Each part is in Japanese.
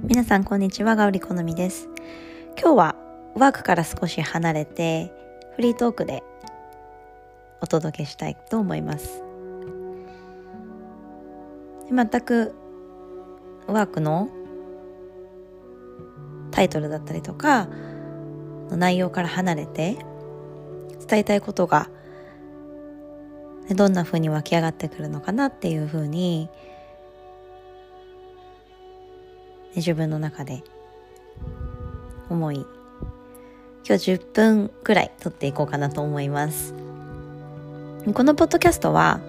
皆さんこんにちは、ガウリ好みです。今日はワークから少し離れてフリートークでお届けしたいと思います。全くワークのタイトルだったりとかの内容から離れて伝えたいことがどんな風に湧き上がってくるのかなっていう風に自分の中で思い今日10分くらい撮っていこうかなと思います。このポッドキャストは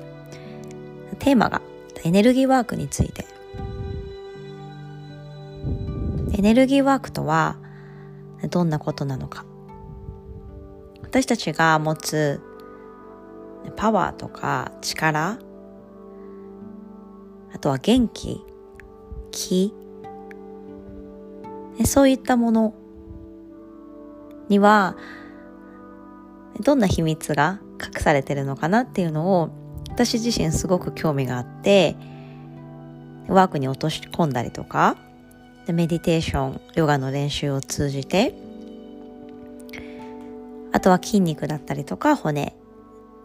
テーマがエネルギーワークについて。エネルギーワークとはどんなことなのか。私たちが持つパワーとか力。あとは元気。気。そういったものにはどんな秘密が隠されてるのかなっていうのを私自身すごく興味があってワークに落とし込んだりとかメディテーションヨガの練習を通じてあとは筋肉だったりとか骨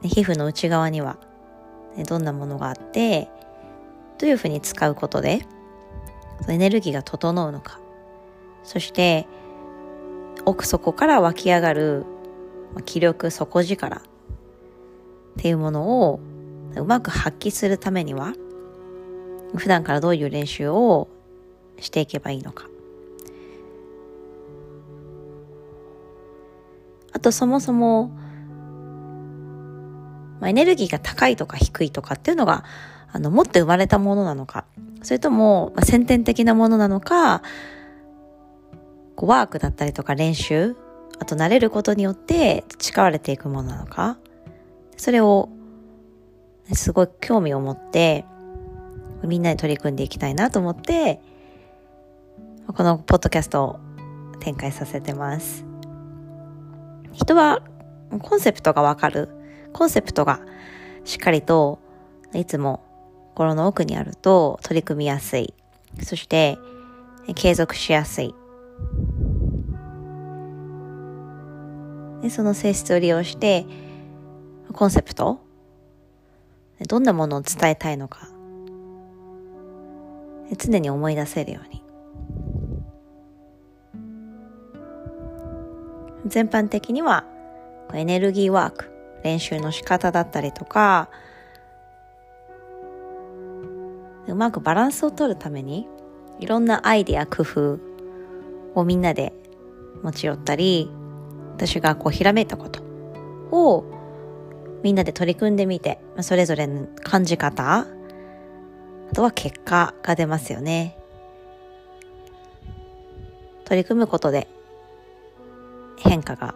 皮膚の内側にはどんなものがあってどういうふうに使うことでエネルギーが整うのかそして奥底から湧き上がる気力底力っていうものをうまく発揮するためには普段からどういう練習をしていけばいいのか。あとそもそも、まあ、エネルギーが高いとか低いとかっていうのがあの持って生まれたものなのかそれとも、先天的なものなのかこうワークだったりとか練習あと慣れることによって培われていくものなのか。それをすごい興味を持ってみんなで取り組んでいきたいなと思ってこのポッドキャストを展開させてます。人はコンセプトがわかる。コンセプトがしっかりといつも心の奥にあると取り組みやすい。そして継続しやすい。でその性質を利用してコンセプトどんなものを伝えたいのか常に思い出せるように。全般的にはエネルギーワーク練習の仕方だったりとかうまくバランスを取るためにいろんなアイデア工夫をみんなで持ち寄ったり私がこうひらめいたことをみんなで取り組んでみて、それぞれの感じ方、あとは結果が出ますよね。取り組むことで変化が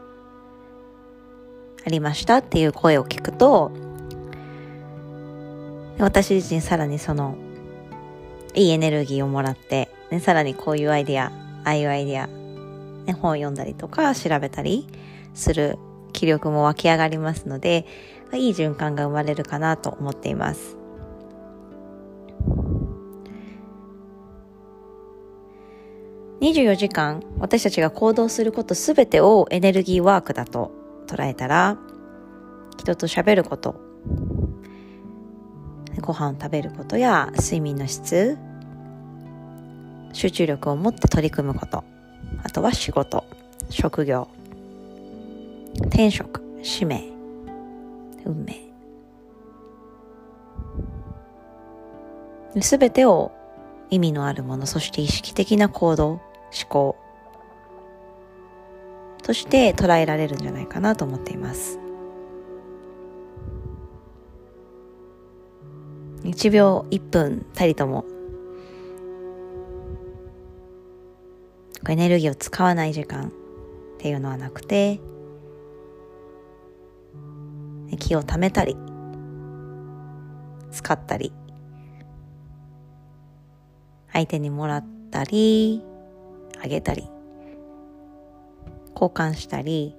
ありましたっていう声を聞くと、私自身さらにそのいいエネルギーをもらって、ね、さらにこういうアイディア、ああいうアイディア、ね、本を読んだりとか調べたりする気力も湧き上がりますので、いい循環が生まれるかなと思っています。24時間私たちが行動することすべてをエネルギーワークだと捉えたら人と喋ることご飯を食べることや睡眠の質集中力を持って取り組むことあとは仕事。職業。転職。使命。運命。すべてを意味のあるものそして意識的な行動思考。として捉えられるんじゃないかなと思っています。1秒1分たりともエネルギーを使わない時間っていうのはなくて気をためたり使ったり相手にもらったりあげたり交換したり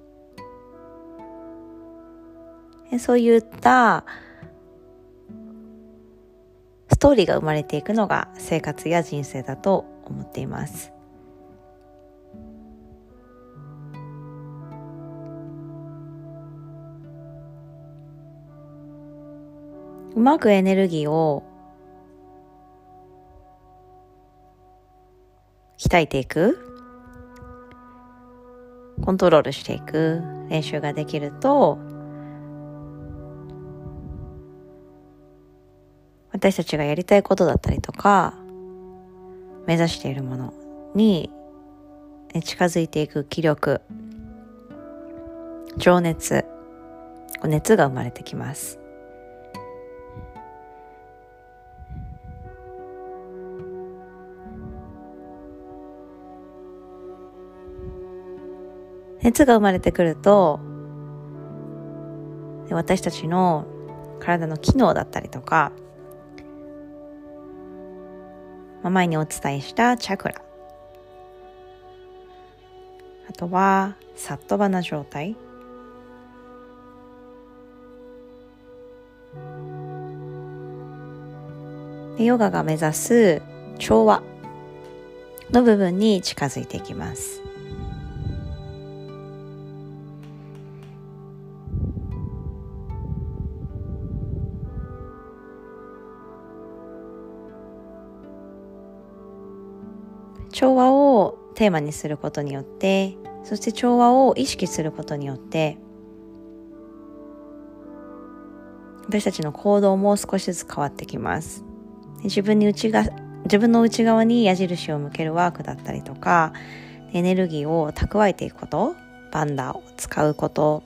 そういったストーリーが生まれていくのが生活や人生だと思っています。うまくエネルギーを鍛えていく。コントロールしていく。練習ができると私たちがやりたいことだったりとか目指しているものに近づいていく気力情熱熱が生まれてきます。熱が生まれてくると私たちの体の機能だったりとか、まあ、前にお伝えしたチャクラあとはサットバな状態ヨガが目指す調和の部分に近づいていきます。調和をテーマにすることによってそして調和を意識することによって私たちの行動も少しずつ変わってきます。自分に内が自分の内側に矢印を向けるワークだったりとかエネルギーを蓄えていくことバンダーを使うこと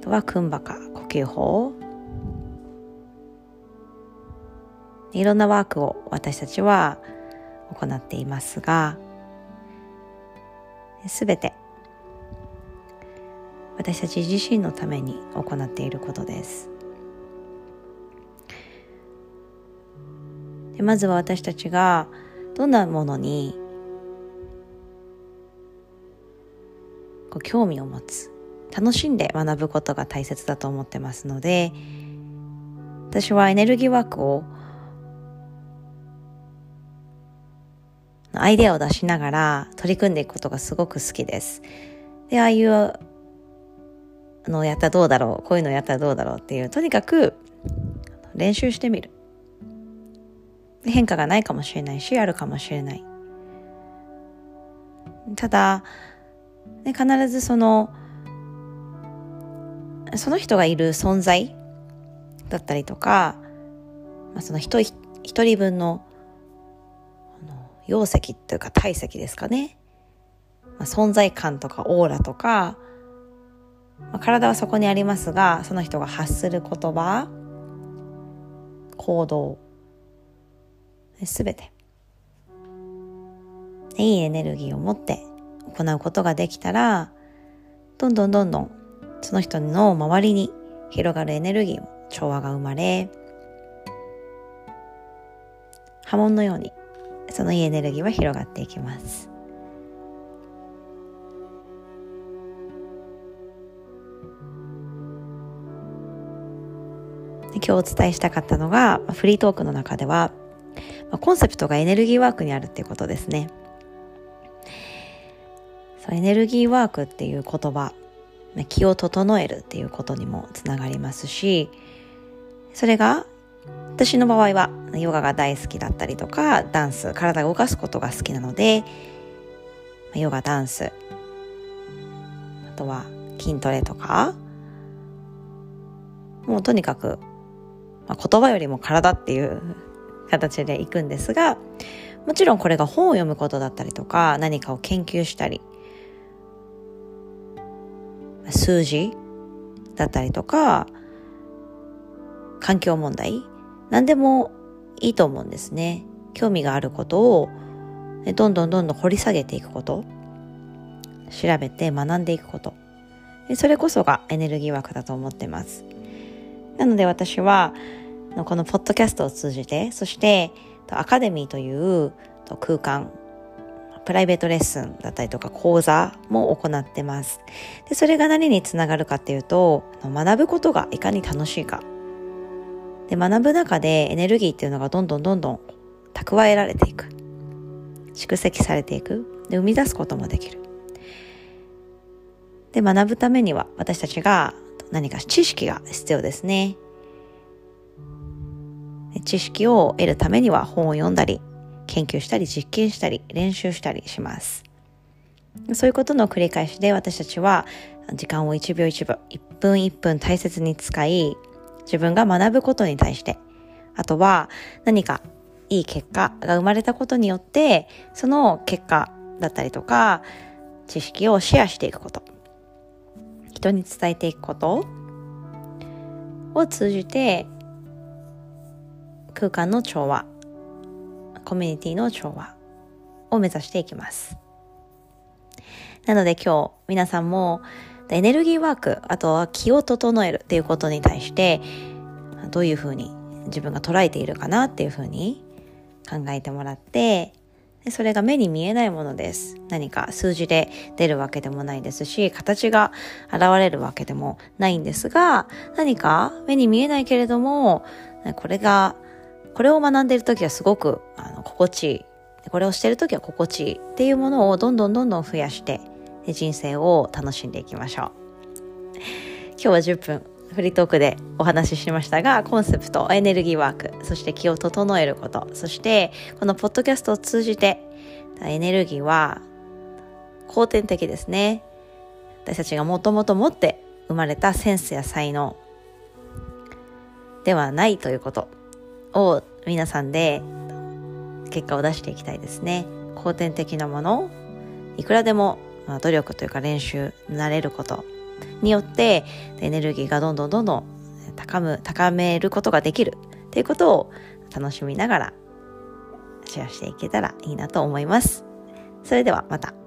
あとはクンバカ呼吸法。いろんなワークを私たちは行っていますがすべて私たち自身のために行っていることです。でまずは私たちがどんなものにこう興味を持つ楽しんで学ぶことが大切だと思ってますので私はエネルギーワークをアイデアを出しながら取り組んでいくことがすごく好きです。で、ああいうのやったらどうだろう、こういうのやったらどうだろうっていう、とにかく練習してみる。変化がないかもしれないし、あるかもしれない。ただ、ね、必ずその、その人がいる存在だったりとか、まあ、その一人分の容積というか体積ですかね、まあ、存在感とかオーラとか、まあ、体はそこにありますがその人が発する言葉行動すべて。いいエネルギーを持って行うことができたらどんどんどんどんその人の周りに広がるエネルギーも調和が生まれ波紋のようにそのいいエネルギーは広がっていきます。今日お伝えしたかったのがフリートークの中ではコンセプトがエネルギーワークにあるっていうことですね。そうエネルギーワークっていう言葉気を整えるっていうことにもつながりますしそれが私の場合はヨガが大好きだったりとかダンス体を動かすことが好きなのでヨガダンスあとは筋トレとかもうとにかく、まあ、言葉よりも体っていう 形でいくんですがもちろんこれが本を読むことだったりとか何かを研究したり数字だったりとか環境問題何でもいいと思うんですね。興味があることをどんどんどんどん掘り下げていくこと。調べて学んでいくこと。それこそがエネルギーワークだと思ってます。なので私はこのポッドキャストを通じて、そしてアカデミーという空間、プライベートレッスンだったりとか講座も行ってます。でそれが何につながるかっていうと、学ぶことがいかに楽しいかで学ぶ中でエネルギーっていうのがどんどんどんどん蓄えられていく蓄積されていく。で、生み出すこともできる。で、学ぶためには私たちが何か知識が必要ですね。知識を得るためには本を読んだり、研究したり、実験したり、練習したりします。そういうことの繰り返しで私たちは時間を1秒1秒、1分1分大切に使い、自分が学ぶことに対して、あとは何かいい結果が生まれたことによって、その結果だったりとか、知識をシェアしていくこと。人に伝えていくこと。を通じて空間の調和。コミュニティの調和。を目指していきます。なので今日皆さんもエネルギーワークあとは気を整えるっていうことに対してどういうふうに自分が捉えているかなっていうふうに考えてもらってでそれが目に見えないものです。何か数字で出るわけでもないですし、形が現れるわけでもないんですが、何か目に見えないけれども、これが、これを学んでいる時はすごくあの心地いい。これをしている時は心地いいっていうものをどんどんどんどん増やして人生を楽しんでいきましょう。今日は10分フリートークでお話ししましたが、コンセプト、エネルギーワーク、そして気を整えること、そしてこのポッドキャストを通じて、エネルギーは後天的ですね。私たちがもともと持って生まれたセンスや才能ではないということを皆さんで結果を出していきたいですね。後天的なもの、いくらでも努力というか練習、慣れることによってエネルギーがどんどんどんどん高む高めることができるっていうことを楽しみながらシェアしていけたらいいなと思います。それではまた。